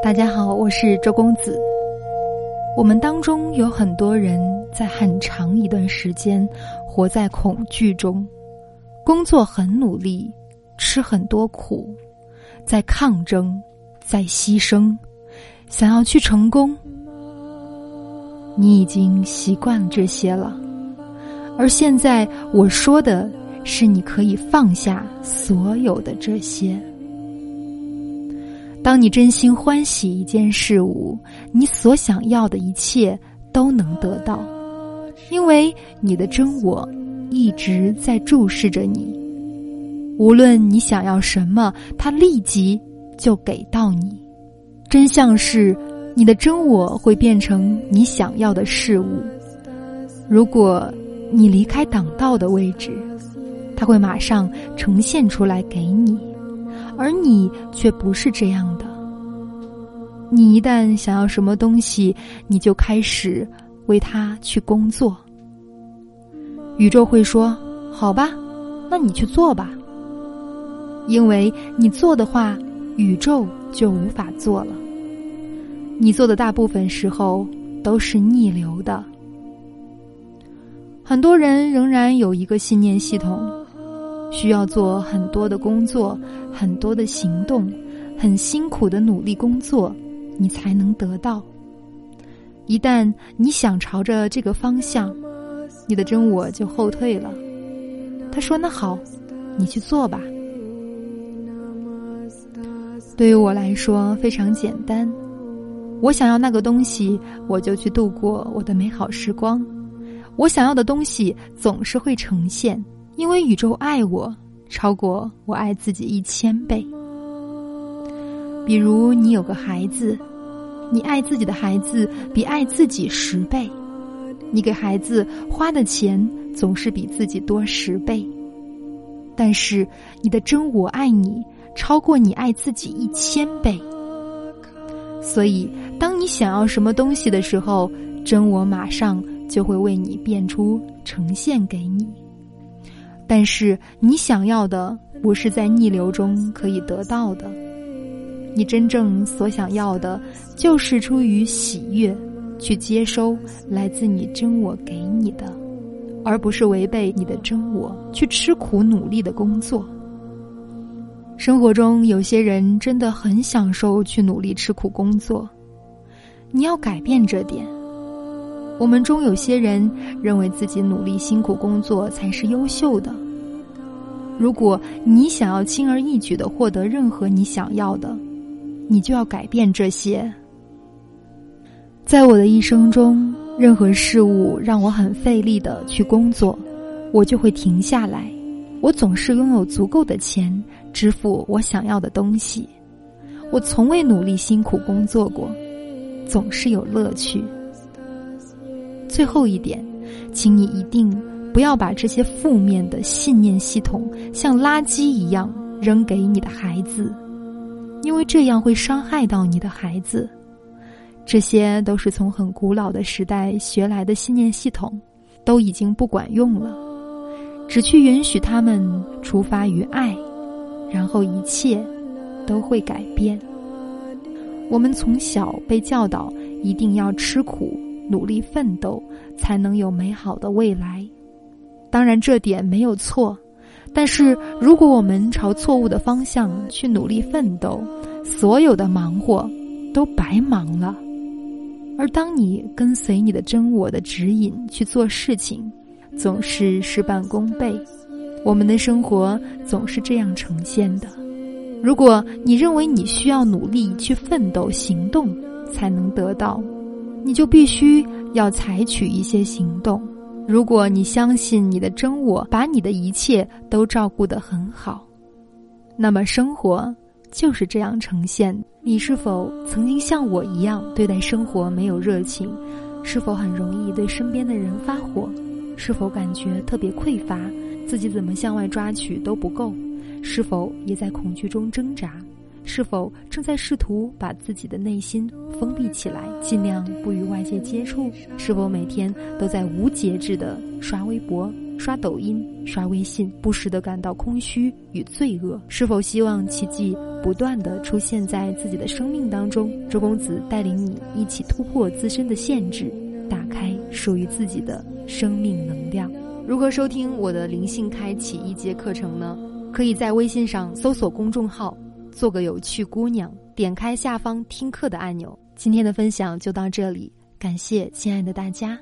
大家好，我是周公子。我们当中有很多人在很长一段时间活在恐惧中，工作很努力，吃很多苦，在抗争，在牺牲，想要去成功。你已经习惯了这些了，而现在我说的是，你可以放下所有的这些。当你真心欢喜一件事物，你所想要的一切都能得到，因为你的真我一直在注视着你。无论你想要什么，它立即就给到你。真相是，你的真我会变成你想要的事物。如果你离开挡道的位置，它会马上呈现出来给你。而你却不是这样的。你一旦想要什么东西，你就开始为它去工作。宇宙会说：“好吧，那你去做吧。”因为你做的话，宇宙就无法做了。你做的大部分时候都是逆流的。很多人仍然有一个信念系统。需要做很多的工作，很多的行动，很辛苦的努力工作，你才能得到。一旦你想朝着这个方向，你的真我就后退了。他说：“那好，你去做吧。”对于我来说非常简单，我想要那个东西，我就去度过我的美好时光。我想要的东西总是会呈现。因为宇宙爱我，超过我爱自己一千倍。比如你有个孩子，你爱自己的孩子比爱自己十倍，你给孩子花的钱总是比自己多十倍。但是你的真我爱你，超过你爱自己一千倍。所以，当你想要什么东西的时候，真我马上就会为你变出呈现给你。但是你想要的不是在逆流中可以得到的，你真正所想要的，就是出于喜悦去接收来自你真我给你的，而不是违背你的真我去吃苦努力的工作。生活中有些人真的很享受去努力吃苦工作，你要改变这点。我们中有些人认为自己努力辛苦工作才是优秀的。如果你想要轻而易举的获得任何你想要的，你就要改变这些。在我的一生中，任何事物让我很费力的去工作，我就会停下来。我总是拥有足够的钱支付我想要的东西。我从未努力辛苦工作过，总是有乐趣。最后一点，请你一定不要把这些负面的信念系统像垃圾一样扔给你的孩子，因为这样会伤害到你的孩子。这些都是从很古老的时代学来的信念系统，都已经不管用了。只去允许他们出发于爱，然后一切都会改变。我们从小被教导一定要吃苦。努力奋斗，才能有美好的未来。当然，这点没有错。但是，如果我们朝错误的方向去努力奋斗，所有的忙活都白忙了。而当你跟随你的真我的指引去做事情，总是事半功倍。我们的生活总是这样呈现的。如果你认为你需要努力去奋斗、行动才能得到。你就必须要采取一些行动。如果你相信你的真我把你的一切都照顾得很好，那么生活就是这样呈现。你是否曾经像我一样对待生活没有热情？是否很容易对身边的人发火？是否感觉特别匮乏？自己怎么向外抓取都不够？是否也在恐惧中挣扎？是否正在试图把自己的内心封闭起来，尽量不与外界接触？是否每天都在无节制的刷微博、刷抖音、刷微信，不时的感到空虚与罪恶？是否希望奇迹不断的出现在自己的生命当中？周公子带领你一起突破自身的限制，打开属于自己的生命能量。如何收听我的灵性开启一节课程呢？可以在微信上搜索公众号“做个有趣姑娘”，点开下方听课的按钮。今天的分享就到这里，感谢亲爱的大家。